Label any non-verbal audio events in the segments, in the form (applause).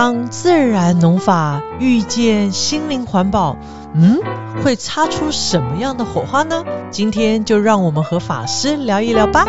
当自然农法遇见心灵环保，嗯，会擦出什么样的火花呢？今天就让我们和法师聊一聊吧。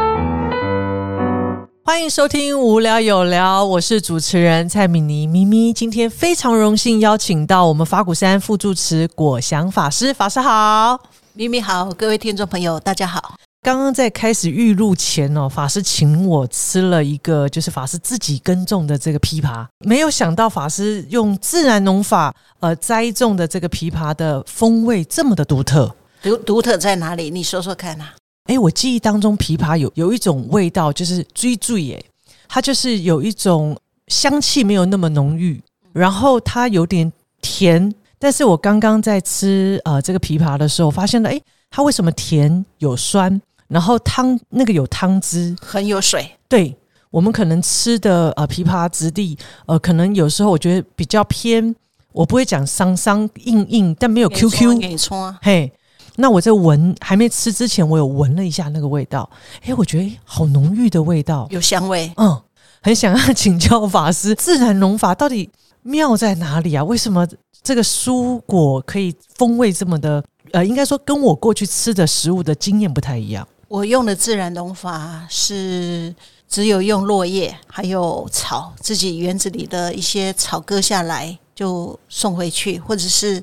欢迎收听《无聊有聊》，我是主持人蔡敏妮咪咪。今天非常荣幸邀请到我们法鼓山副住持果祥法师，法师好，咪咪好，各位听众朋友大家好。刚刚在开始预录前哦，法师请我吃了一个就是法师自己耕种的这个枇杷，没有想到法师用自然农法呃栽种的这个枇杷的风味这么的独特，独独特在哪里？你说说看啊。哎，我记忆当中枇杷有有一种味道，就是追追耶，它就是有一种香气没有那么浓郁，然后它有点甜，但是我刚刚在吃呃这个枇杷的时候，发现了哎，它为什么甜有酸？然后汤那个有汤汁，很有水。对我们可能吃的呃枇杷质地，呃，可能有时候我觉得比较偏，我不会讲桑桑硬硬，但没有 QQ。给你冲啊嘿，那我在闻还没吃之前，我有闻了一下那个味道，哎，我觉得好浓郁的味道，有香味。嗯，很想要请教法师，自然农法到底妙在哪里啊？为什么这个蔬果可以风味这么的？呃，应该说跟我过去吃的食物的经验不太一样。我用的自然农法是只有用落叶，还有草，自己园子里的一些草割下来就送回去，或者是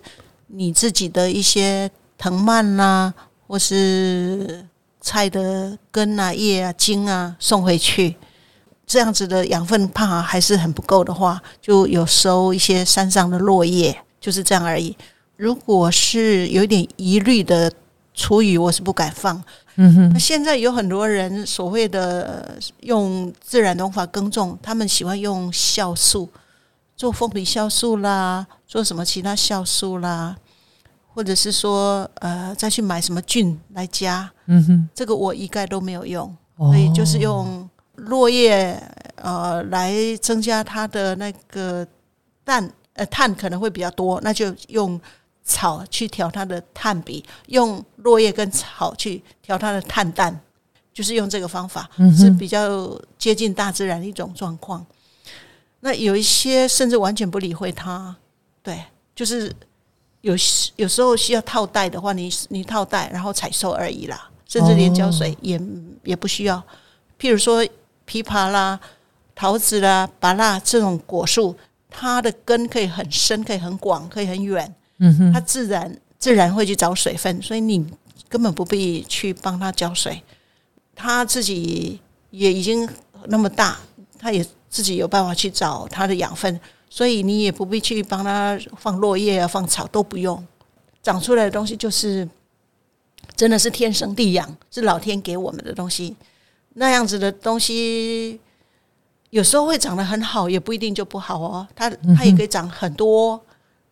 你自己的一些藤蔓啦，或是菜的根啊、叶啊、茎啊送回去。这样子的养分怕还是很不够的话，就有收一些山上的落叶，就是这样而已。如果是有点疑虑的厨余，我是不敢放。嗯哼，那现在有很多人所谓的用自然农法耕种，他们喜欢用酵素做凤梨酵素啦，做什么其他酵素啦，或者是说呃再去买什么菌来加。嗯哼，这个我一概都没有用，所以就是用落叶呃来增加它的那个氮呃碳可能会比较多，那就用。草去调它的碳比，用落叶跟草去调它的碳氮，就是用这个方法是比较接近大自然的一种状况。那有一些甚至完全不理会它，对，就是有有时候需要套袋的话，你你套袋然后采收而已啦，甚至连浇水也也不需要。譬如说枇杷啦、桃子啦、芭辣这种果树，它的根可以很深，可以很广，可以很远。嗯哼，它自然自然会去找水分，所以你根本不必去帮它浇水，它自己也已经那么大，它也自己有办法去找它的养分，所以你也不必去帮它放落叶啊、放草都不用，长出来的东西就是真的是天生地养，是老天给我们的东西。那样子的东西有时候会长得很好，也不一定就不好哦。它它也可以长很多。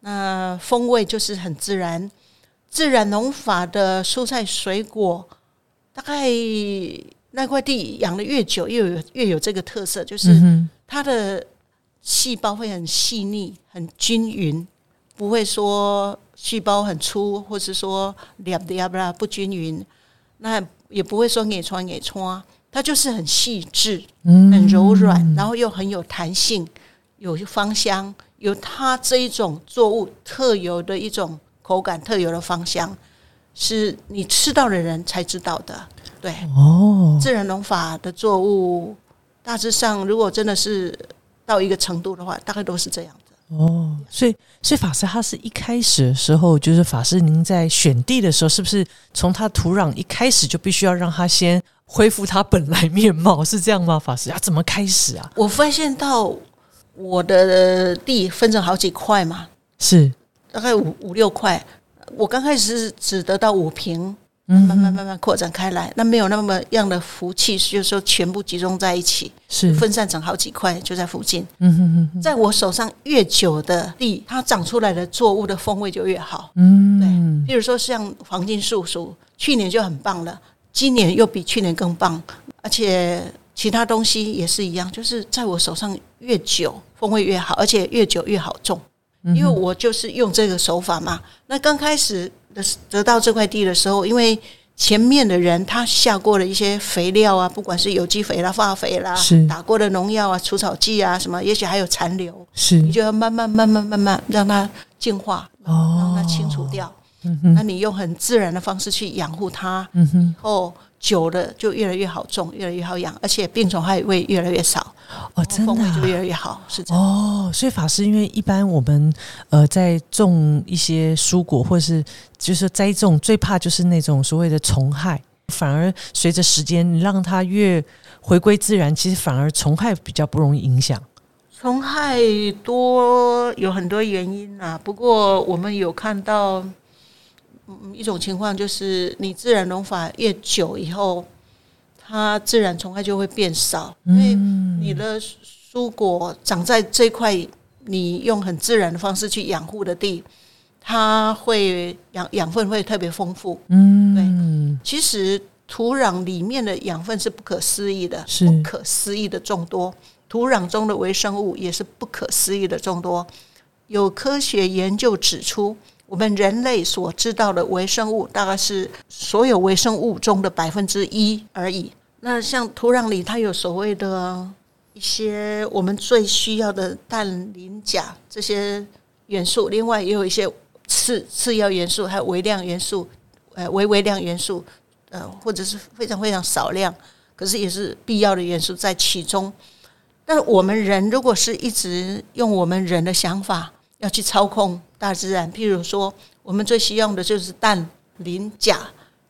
那风味就是很自然，自然农法的蔬菜水果，大概那块地养的越久，越有越有这个特色，就是它的细胞会很细腻、很均匀，不会说细胞很粗，或是说两的不啦不均匀。那也不会说给穿给穿，它就是很细致、很柔软，然后又很有弹性，有芳香。有它这一种作物特有的一种口感，特有的芳香，是你吃到的人才知道的。对哦，自然农法的作物大致上，如果真的是到一个程度的话，大概都是这样的。哦，所以所以法师他是一开始的时候，就是法师您在选地的时候，是不是从它土壤一开始就必须要让它先恢复它本来面貌，是这样吗？法师啊怎么开始啊？我发现到。我的地分成好几块嘛，是大概五五六块。我刚开始只得到五平，慢慢慢慢扩展开来，那没有那么样的福气，就是说全部集中在一起，是分散成好几块，就在附近。嗯哼哼，在我手上越久的地，它长出来的作物的风味就越好。嗯，对，比如说像黄金树树，去年就很棒了，今年又比去年更棒，而且。其他东西也是一样，就是在我手上越久风味越好，而且越久越好种，因为我就是用这个手法嘛。那刚开始的得到这块地的时候，因为前面的人他下过了一些肥料啊，不管是有机肥啦、化肥啦，是打过的农药啊、除草剂啊什么，也许还有残留，是你就要慢慢、慢慢、慢慢让它净化，哦让它清除掉。那你用很自然的方式去养护它，嗯哼后久了就越来越好种，越来越好养，而且病虫害会越来越少，哦，真的就啊越来越好，是这样。哦，所以法师，因为一般我们呃在种一些蔬果或是就是栽种，最怕就是那种所谓的虫害，反而随着时间，你让它越回归自然，其实反而虫害比较不容易影响。虫害多有很多原因啊，不过我们有看到，嗯，一种情况就是你自然农法越久以后，它自然虫害就会变少，因为你的蔬果长在这块你用很自然的方式去养护的地，它会养养分会特别丰富。嗯，其实土壤里面的养分是不可思议的，是不可思议的众多。土壤中的微生物也是不可思议的众多。有科学研究指出，我们人类所知道的微生物大概是所有微生物中的百分之一而已。那像土壤里，它有所谓的一些我们最需要的氮、磷、钾这些元素，另外也有一些次次要元素，还有微量元素，呃，微微量元素，呃，或者是非常非常少量，可是也是必要的元素在其中。但我们人如果是一直用我们人的想法要去操控大自然，譬如说，我们最需要的就是氮、磷、钾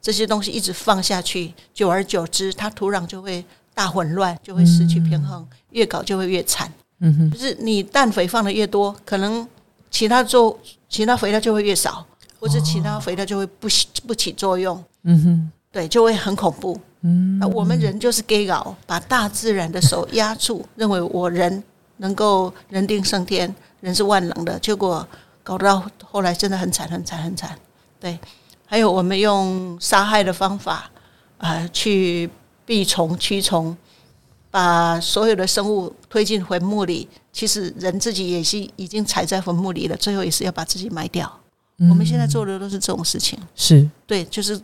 这些东西一直放下去，久而久之，它土壤就会大混乱，就会失去平衡，越搞就会越惨。嗯哼，就是你氮肥放的越多，可能其他做其他肥料就会越少，或者其他肥料就会不起不起作用，嗯哼，对，就会很恐怖。嗯，那我们人就是 gay 搞，把大自然的手压住，认为我人能够人定胜天，人是万能的，结果搞到后来真的很惨很惨很惨。对，还有我们用杀害的方法啊、呃去避虫驱虫，把所有的生物推进坟墓里，其实人自己也是已经踩在坟墓里了，最后也是要把自己埋掉。嗯我们现在做的都是这种事情。是对，就是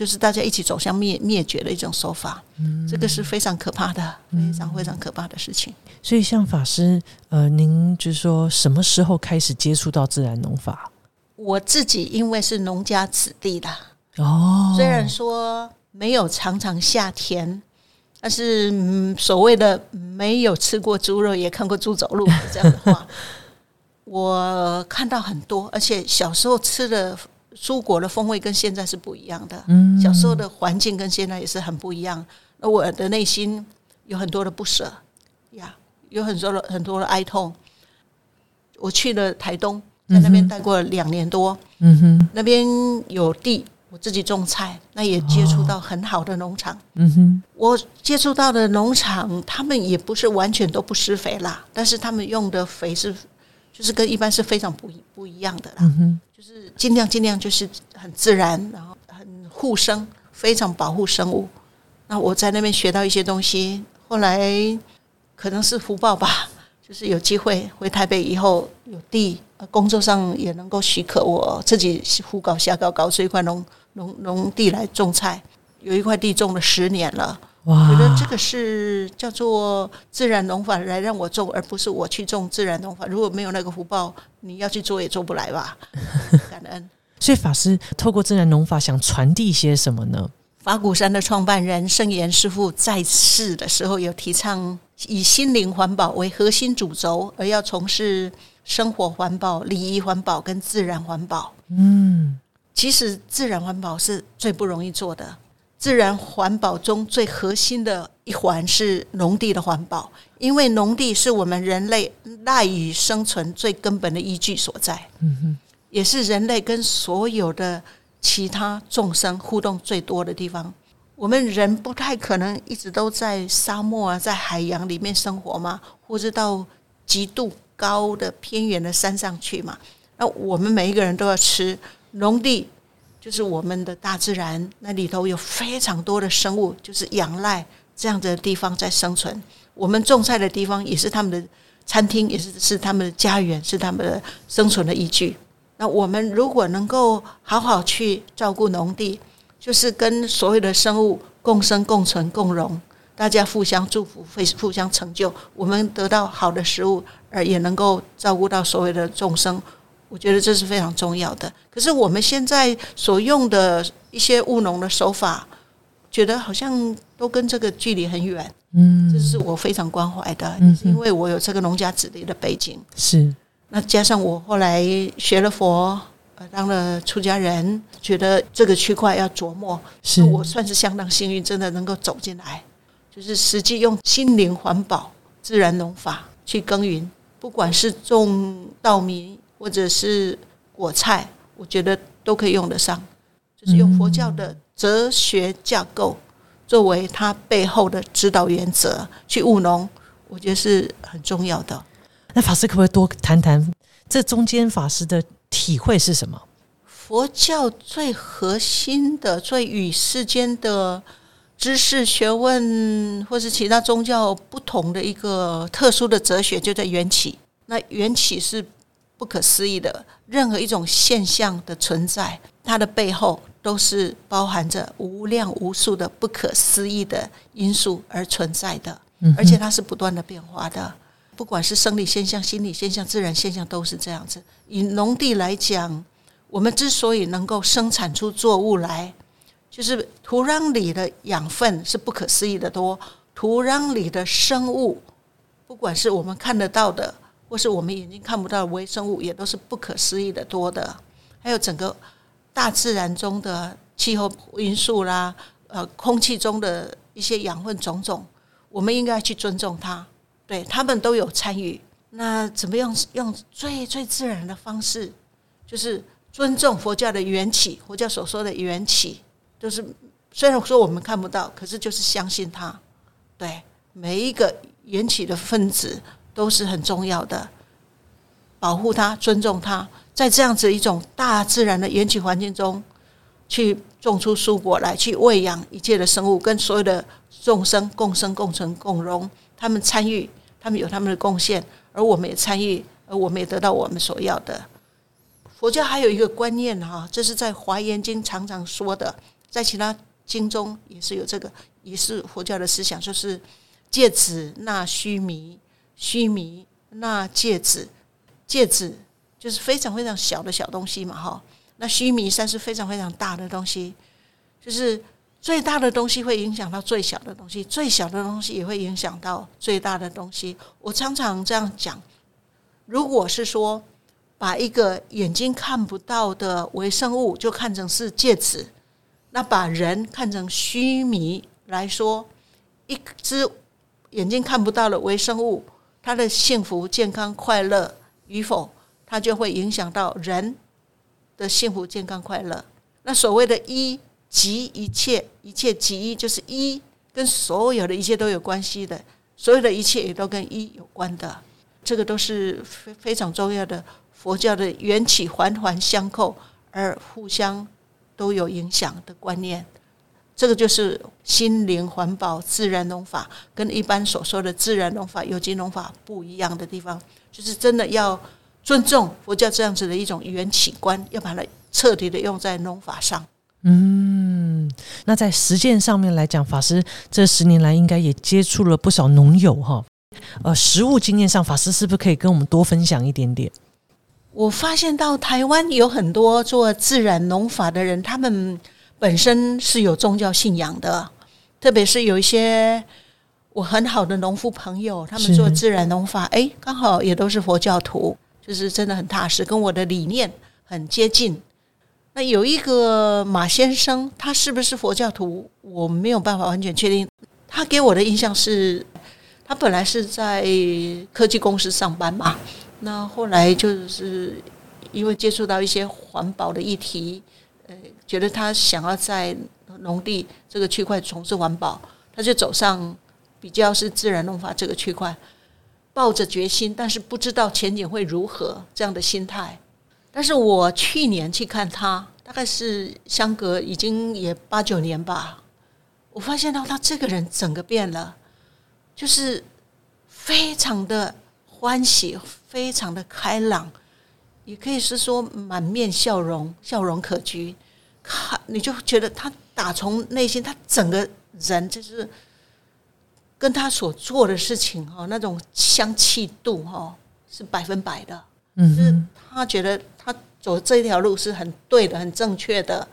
就是大家一起走向灭灭绝的一种手法，这个是非常可怕的，非常非常可怕的事情。所以像法师，呃，您就是说什么时候开始接触到自然农法？我自己因为是农家子弟的，哦，虽然说没有常常下田，但是、嗯、所谓的没有吃过猪肉，也看过猪走路这样的话，(laughs) 我看到很多，而且小时候吃的蔬果的风味跟现在是不一样的。嗯小时候的环境跟现在也是很不一样。那我的内心有很多的不舍呀，有很多的很多的哀痛。我去了台东，在那边待过两年多，嗯哼，那边有地，我自己种菜，那也接触到很好的农场。嗯哼，我接触到的农场，他们也不是完全都不施肥啦，但是他们用的肥是，就是跟一般是非常不一不一样的啦。就是尽量尽量就是很自然，然后很护生，非常保护生物。那我在那边学到一些东西，后来可能是福报吧，就是有机会回台北以后有地，呃工作上也能够许可我自己胡搞瞎搞搞出一块农农农地来种菜，有一块地种了十年了。哇，觉得这个是叫做自然农法来让我种，而不是我去种自然农法。如果没有那个福报，你要去做也做不来吧？(laughs) 感恩。所以法师透过自然农法想传递些什么呢？法鼓山的创办人圣严师傅在世的时候，有提倡以心灵环保为核心主轴，而要从事生活环保、礼仪环保跟自然环保。嗯，其实自然环保是最不容易做的。自然环保中最核心的一环是农地的环保，因为农地是我们人类赖以生存最根本的依据所在，嗯哼，也是人类跟所有的其他众生互动最多的地方。我们人不太可能一直都在沙漠啊，在海洋里面生活嘛，或者到极度高的偏远的山上去嘛。那我们每一个人都要吃农地，就是我们的大自然，那里头有非常多的生物，就是仰赖这样的地方在生存。我们种菜的地方也是他们的餐厅，也是是他们的家园，是他们的生存的依据。那我们如果能够好好去照顾农地，就是跟所有的生物共生、共存、共荣，大家互相祝福、互互相成就，我们得到好的食物，而也能够照顾到所有的众生。我觉得这是非常重要的。可是我们现在所用的一些务农的手法，觉得好像都跟这个距离很远。嗯，这是我非常关怀的，因为我有这个农家子弟的背景。是，那加上我后来学了佛，呃，当了出家人，觉得这个区块要琢磨，是我算是相当幸运，真的能够走进来，就是实际用心灵环保、自然农法去耕耘，不管是种稻米。或者是果菜，我觉得都可以用得上，就是用佛教的哲学架构作为它背后的指导原则去务农，我觉得是很重要的。那法师可不可以多谈谈这中间法师的体会是什么？佛教最核心的、最与世间的知识、学问或是其他宗教不同的一个特殊的哲学，就在缘起。那缘起是。不可思议的任何一种现象的存在，它的背后都是包含着无量无数的不可思议的因素而存在的，而且它是不断的变化的。不管是生理现象、心理现象、自然现象，都是这样子。以农地来讲，我们之所以能够生产出作物来，就是土壤里的养分是不可思议的多，土壤里的生物，不管是我们看得到的。或是我们眼睛看不到的微生物，也都是不可思议的多的。还有整个大自然中的气候因素啦，呃，空气中的一些养分种种，我们应该去尊重它。对他们都有参与。那怎么样用最最自然的方式，就是尊重佛教的缘起，佛教所说的缘起，就是虽然说我们看不到，可是就是相信它。对每一个缘起的分子。都是很重要的，保护它，尊重它，在这样子一种大自然的缘起环境中，去种出蔬果来，去喂养一切的生物，跟所有的众生共生、共存、共荣。他们参与，他们有他们的贡献，而我们也参与，而我们也得到我们所要的。佛教还有一个观念哈，这是在《华严经》常常说的，在其他经中也是有这个，也是佛教的思想，就是戒子纳须弥。须弥那戒指，戒指就是非常非常小的小东西嘛，哈。那须弥山是非常非常大的东西，就是最大的东西会影响到最小的东西，最小的东西也会影响到最大的东西。我常常这样讲：，如果是说把一个眼睛看不到的微生物就看成是戒指，那把人看成须弥来说，一只眼睛看不到的微生物。他的幸福、健康、快乐与否，他就会影响到人的幸福、健康、快乐。那所谓的“一即一切，一切即一”，就是一跟所有的一切都有关系的，所有的一切也都跟一有关的。这个都是非非常重要的佛教的缘起环环相扣而互相都有影响的观念。这个就是心灵环保、自然农法，跟一般所说的自然农法、有机农法不一样的地方，就是真的要尊重佛教这样子的一种缘起观，要把它彻底的用在农法上。嗯，那在实践上面来讲，法师这十年来应该也接触了不少农友哈。呃，实物经验上，法师是不是可以跟我们多分享一点点？我发现到台湾有很多做自然农法的人，他们。本身是有宗教信仰的，特别是有一些我很好的农夫朋友，他们做自然农法，哎，刚好也都是佛教徒，就是真的很踏实，跟我的理念很接近。那有一个马先生，他是不是佛教徒？我没有办法完全确定。他给我的印象是，他本来是在科技公司上班嘛，那后来就是因为接触到一些环保的议题。觉得他想要在农地这个区块从事环保，他就走上比较是自然农法这个区块，抱着决心，但是不知道前景会如何这样的心态。但是我去年去看他，大概是相隔已经也八九年吧，我发现到他这个人整个变了，就是非常的欢喜，非常的开朗，也可以是说满面笑容，笑容可掬。看，你就觉得他打从内心，他整个人就是跟他所做的事情哈，那种香气度哈是百分百的。就是嗯他觉得他走这一条路是很对的、很正确的。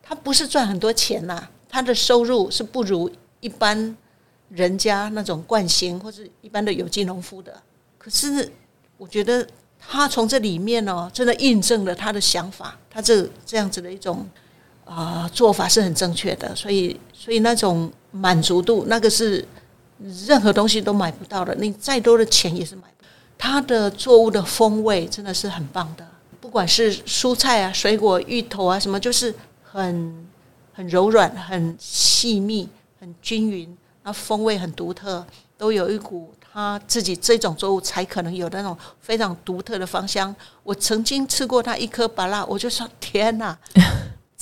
他不是赚很多钱呐、他的收入是不如一般人家那种惯性或者一般的有机农夫的。可是我觉得他从这里面哦，真的印证了他的想法，他这这样子的一种啊、做法是很正确的。所以，所以那种满足度，那个是任何东西都买不到的，你再多的钱也是买不到。它的作物的风味真的是很棒的，不管是蔬菜啊、水果、芋头啊什么，就是很很柔软、很细密、很均匀，那风味很独特，都有一股他自己这种作物才可能有那种非常独特的芳香。我曾经吃过它一颗芭拉，我就说天哪，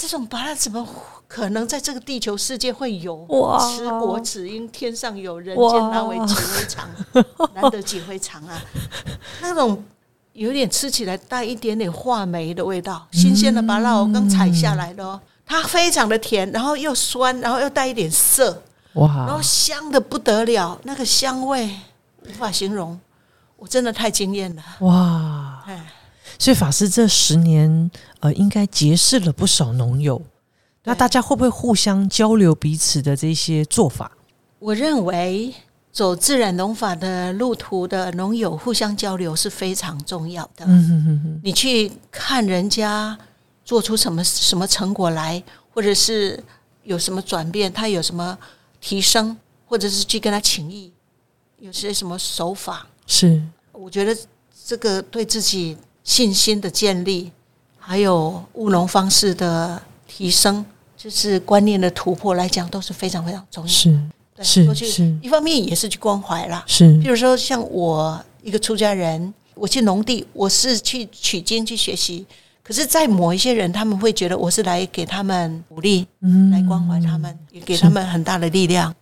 这种芭拉怎么可能在这个地球世界会有？哇吃果只因天上有，人哇间难为几回尝，难得几回尝啊！(laughs) 那种有点吃起来带一点点话梅的味道，新鲜的芭乐我，刚采下来的哦，它非常的甜，然后又酸，然后又带一点涩，哇然后，香的不得了，那个香味无法形容，我真的太惊艳了。哇！哎，所以法师这十年，呃，应该结识了不少农友。那大家会不会互相交流彼此的这些做法？我认为走自然农法的路途的农友互相交流是非常重要的。嗯哼哼哼，你去看人家做出什么什么成果来，或者是有什么转变，他有什么提升，或者是去跟他请益，有些什么手法，是我觉得这个对自己信心的建立，还有务农方式的提升，就是观念的突破来讲，都是非常非常重要。是对是过去是一方面也是去关怀啦，是比如说，像我一个出家人，我去农地，我是去取经去学习。可是，在某一些人，他们会觉得我是来给他们鼓励，嗯来关怀他们，也给他们很大的力量。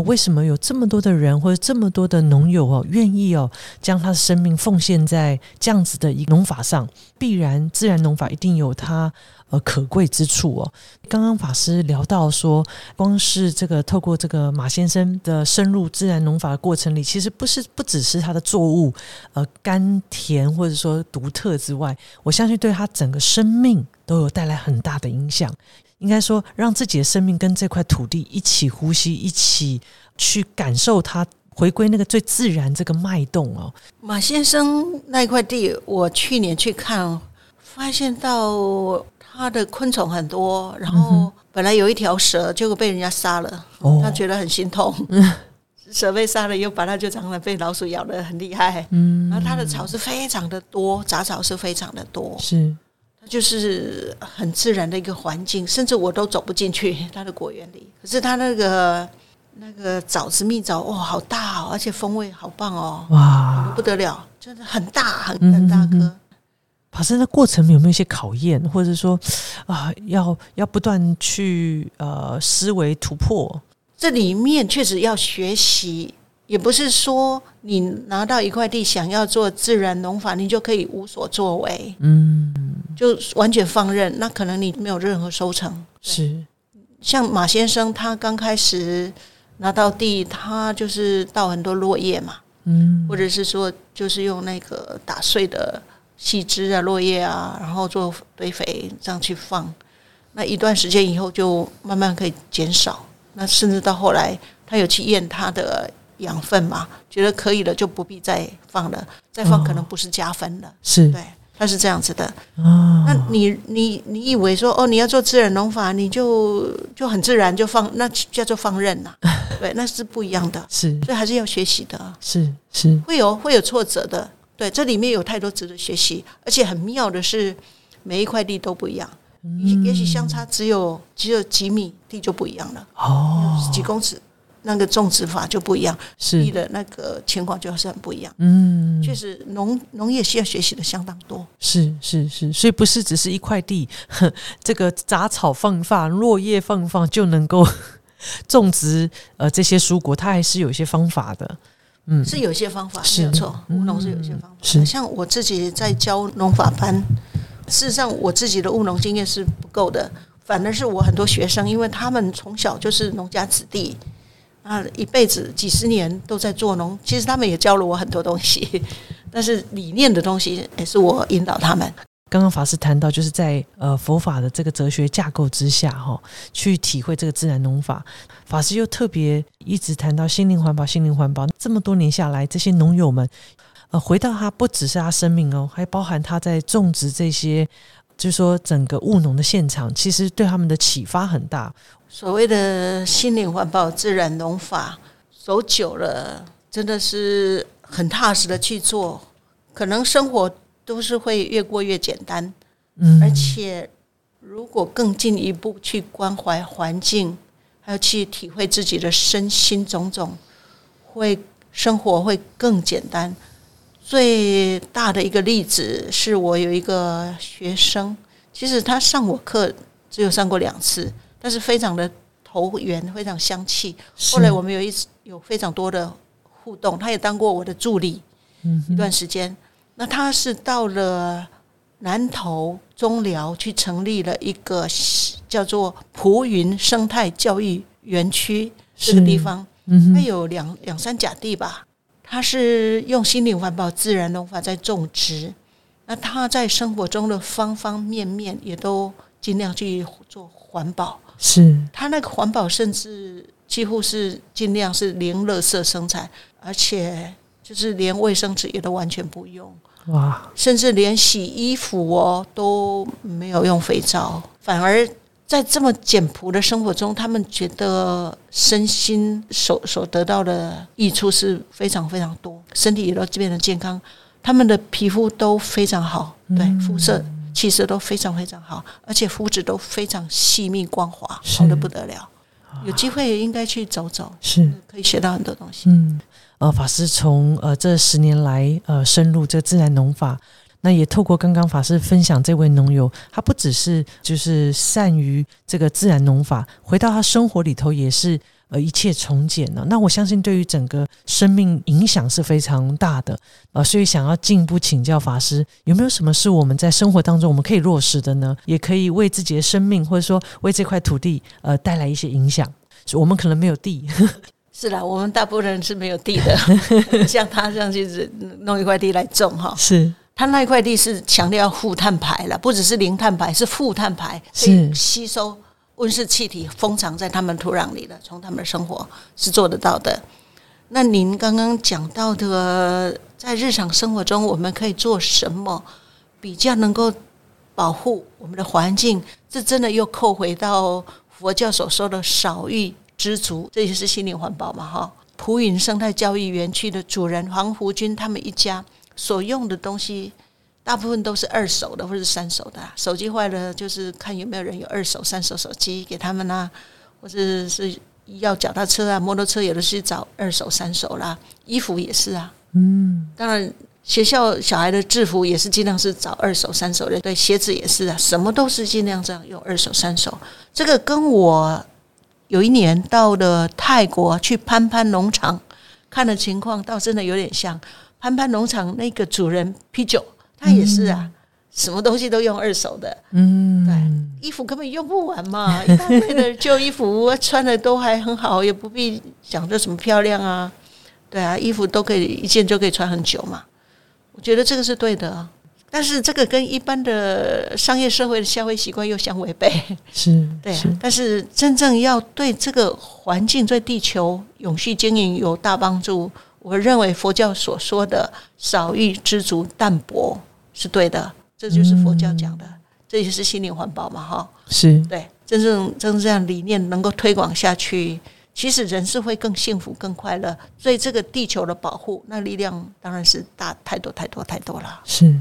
为什么有这么多的人或者这么多的农友哦，愿意哦将他的生命奉献在这样子的一个农法上？必然自然农法一定有它呃可贵之处哦。刚刚法师聊到说，光是这个透过这个马先生的深入自然农法的过程里，其实不是不只是他的作物呃甘甜或者说独特之外，我相信对他整个生命都有带来很大的影响。应该说，让自己的生命跟这块土地一起呼吸，一起去感受它，回归那个最自然这个脉动哦。马先生那一块地，我去年去看，发现到他的昆虫很多，然后本来有一条蛇，结果被人家杀了，哦他觉得很心痛。(laughs) 蛇被杀了，又把它就常常被老鼠咬得很厉害。嗯，然后它的草是非常的多，杂草是非常的多，是它就是很自然的一个环境，甚至我都走不进去 (laughs) 它的果园里。可是它那个那个枣子蜜枣，哇，好大哦，而且风味好棒哦，哇，不得了，真的很大，很大嗯嗯颗。法师，那过程有没有一些考验，或者说啊，要要不断去呃思维突破？这里面确实要学习，也不是说你拿到一块地想要做自然农法，你就可以无所作为，嗯，就完全放任，那可能你没有任何收成。是像马先生，他刚开始拿到地，他就是倒很多落叶嘛，嗯或者是说就是用那个打碎的细枝啊、落叶啊，然后做堆肥这样去放。那一段时间以后，就慢慢可以减少。那甚至到后来，他有去验他的养分嘛，觉得可以了，就不必再放了。再放可能不是加分了，是。对，他是这样子的。啊，那你你你以为说哦，你要做自然农法，你就就很自然就放，那叫做放任呐、(laughs) 对，那是不一样的，是。所以还是要学习的，是是。会有会有挫折的。对，这里面有太多值得学习，而且很妙的是，每一块地都不一样，也也许相差只有只有几米地就不一样了，哦，几公尺，那个种植法就不一样，地是的那个情况就是很不一样。嗯，确实，农农业需要学习的相当多。是是是，所以不是只是一块地，呵 (laughs) 这个杂草放放、落叶放放就能够 (laughs) 种植呃这些蔬果，它还是有一些方法的。嗯，是有一些方法，是没有错，嗯务农是有一些方法的。是像我自己在教农法班，事实上我自己的务农经验是不够的，反而是我很多学生，因为他们从小就是农家子弟，啊，一辈子几十年都在做农，其实他们也教了我很多东西，(laughs) 但是理念的东西也是我引导他们。刚刚法师谈到，就是在呃佛法的这个哲学架构之下，哈，去体会这个自然农法。法师又特别一直谈到心灵环保，心灵环保。这么多年下来，这些农友们，呃，回到他不只是他生命哦，还包含他在种植这些，就是说整个务农的现场，其实对他们的启发很大。所谓的心灵环保、自然农法，走久了，真的是很踏实的去做，可能生活。都是会越过越简单，嗯，而且如果更进一步去关怀环境，还有去体会自己的身心种种，会生活会更简单。最大的一个例子是我有一个学生，其实他上我课只有上过两次，但是非常的投缘，非常相契。后来我们有一次有非常多的互动，他也当过我的助理，嗯，一段时间。那他是到了南投中寮去成立了一个叫做蒲云生态教育园区这个地方，它有两两三甲地吧。他是用心灵环保、自然农法在种植。那他在生活中的方方面面也都尽量去做环保。是他那个环保，甚至几乎是尽量是零垃圾生产，而且就是连卫生纸也都完全不用。哇！甚至连洗衣服哦都没有用肥皂，反而在这么简朴的生活中，他们觉得身心所所得到的益处是非常非常多，身体也都变得健康，他们的皮肤都非常好，对肤色气色都非常非常好，而且肤质都非常细密光滑，好的不得了。有机会应该去走走，是可以学到很多东西。嗯。呃，法师从呃这十年来呃深入这自然农法，那也透过刚刚法师分享，这位农友他不只是就是善于这个自然农法，回到他生活里头也是呃一切从简了。那我相信对于整个生命影响是非常大的呃，所以想要进一步请教法师，有没有什么是我们在生活当中我们可以落实的呢？也可以为自己的生命或者说为这块土地呃带来一些影响。我们可能没有地。(laughs) 是啦，我们大部分人是没有地的，(laughs) 像他这样就是弄一块地来种哈。是他那一块地是强调负碳排了，不只是零碳排，是负碳排，是吸收温室气体，封藏在他们土壤里的，从他们的生活是做得到的。那您刚刚讲到的，在日常生活中我们可以做什么，比较能够保护我们的环境？这真的又扣回到佛教所说的少欲。知足，这就是心灵环保嘛，哈！普云生态教育园区的主人黄福军他们一家所用的东西，大部分都是二手的或者三手的。手机坏了，就是看有没有人有二手、三手手机给他们啦，或者是要脚踏车啊、摩托车，有的是找二手、三手啦。衣服也是啊，嗯，当然学校小孩的制服也是尽量是找二手、三手的。对，鞋子也是啊，什么都是尽量这样用二手、三手。这个跟我。有一年到了泰国去攀攀农场看的情况，倒真的有点像攀攀农场那个主人啤酒，他也是啊，什么东西都用二手的，嗯，对，衣服根本用不完嘛，(laughs) 一大堆的旧衣服穿的都还很好，也不必讲着什么漂亮啊，对啊，衣服都可以一件就可以穿很久嘛，我觉得这个是对的。但是这个跟一般的商业社会的消费习惯又相违背，是 (laughs) 对。但是真正要对这个环境、对地球永续经营有大帮助，我认为佛教所说的“少欲知足、淡泊”是对的。这就是佛教讲的，这也是心灵环保嘛，哈。是对，真正真正这样理念能够推广下去，其实人是会更幸福、更快乐。所以这个地球的保护，那力量当然是大太多、太多、太多了。是。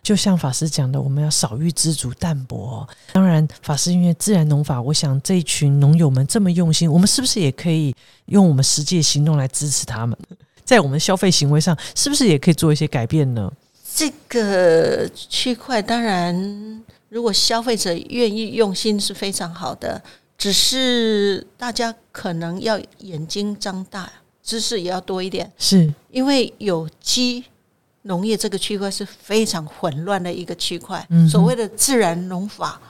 就像法师讲的，我们要少欲知足、淡泊。当然，法师因为自然农法，我想这一群农友们这么用心，我们是不是也可以用我们实际的行动来支持他们？在我们消费行为上，是不是也可以做一些改变呢？这个区块，当然，如果消费者愿意用心，是非常好的。只是大家可能要眼睛张大，知识也要多一点，是因为有机。农业这个区块是非常混乱的一个区块。所谓的自然农法，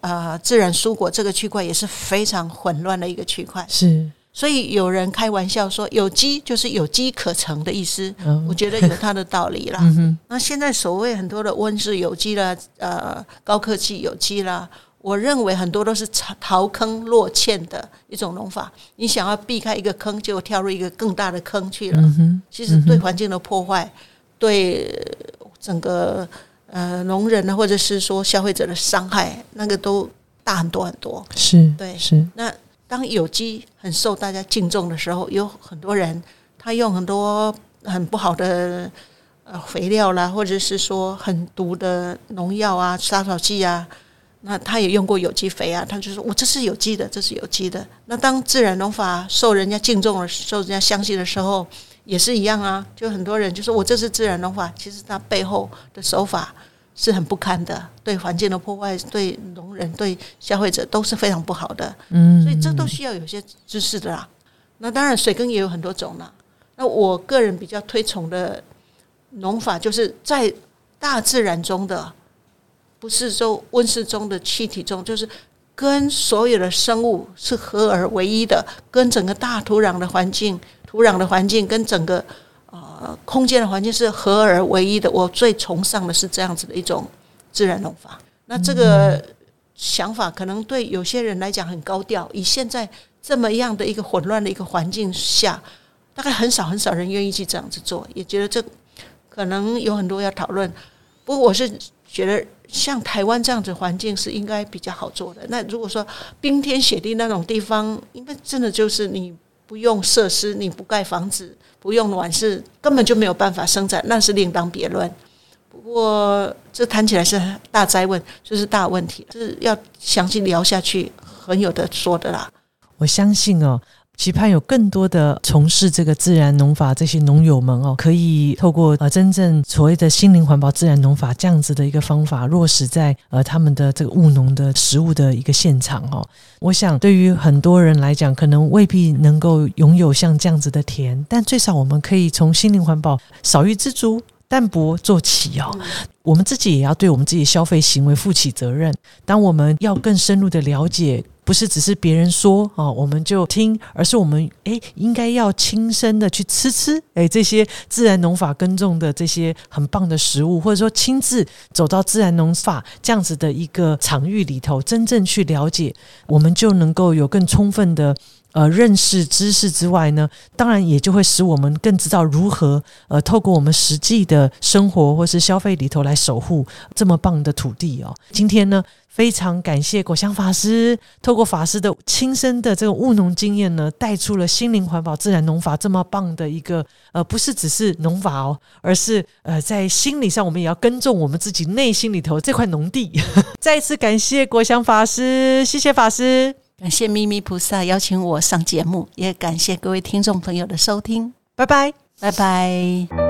呃自然蔬果这个区块也是非常混乱的一个区块。是，所以有人开玩笑说，有机就是有机可乘的意思。嗯我觉得有它的道理啦。嗯，那现在所谓很多的温室有机啦，呃，高科技有机啦，我认为很多都是逃逃坑落堑的一种农法。你想要避开一个坑，结果跳入一个更大的坑去了。嗯，其实对环境的破坏，对整个呃农人呢，或者是说消费者的伤害，那个都大很多很多。是，对是，那当有机很受大家敬重的时候，有很多人他用很多很不好的呃肥料啦，或者是说很毒的农药啊、杀草剂啊，那他也用过有机肥啊，他就说我这是有机的，这是有机的。那当自然农法受人家敬重的、受人家相信的时候，也是一样啊。就很多人就说我这是自然农法，其实它背后的手法是很不堪的，对环境的破坏、对农人、对消费者都是非常不好的。嗯，所以这都需要有些知识的啦。那当然，水耕也有很多种啦。那我个人比较推崇的农法，就是在大自然中的，不是说温室中的气体中，就是跟所有的生物是合而为一的，跟整个大土壤的环境、土壤的环境跟整个呃空间的环境是合而为一的。我最崇尚的是这样子的一种自然农法。那这个想法可能对有些人来讲很高调，以现在这么样的一个混乱的一个环境下，大概很少很少人愿意去这样子做，也觉得这可能有很多要讨论。不过我是觉得像台湾这样子环境是应该比较好做的。那如果说冰天雪地那种地方，因为真的就是你不用设施，你不盖房子，不用卵是，根本就没有办法生产，那是另当别论。不过这谈起来是大灾问，就是大问题，这是要详细聊下去，很有的说的啦。我相信哦，期盼有更多的从事这个自然农法这些农友们哦，可以透过呃真正所谓的心灵环保自然农法这样子的一个方法落实在呃他们的这个务农的食物的一个现场哦。我想对于很多人来讲，可能未必能够拥有像这样子的田，但最少我们可以从心灵环保少欲知足。淡泊做起哦，我们自己也要对我们自己的消费行为负起责任。当我们要更深入的了解，不是只是别人说啊，我们就听，而是我们诶应该要亲身的去吃吃诶这些自然农法耕种的这些很棒的食物，或者说亲自走到自然农法这样子的一个场域里头，真正去了解，我们就能够有更充分的。呃，认识知识之外呢，当然也就会使我们更知道如何呃，透过我们实际的生活或是消费里头来守护这么棒的土地哦。今天呢，非常感谢果香法师，透过法师的亲身的这个务农经验呢，带出了心灵环保自然农法这么棒的一个呃，不是只是农法哦，而是呃，在心理上我们也要耕种我们自己内心里头这块农地。(laughs) 再次感谢果香法师，谢谢法师。感谢咪咪菩萨邀请我上节目，也感谢各位听众朋友的收听，拜拜。拜拜。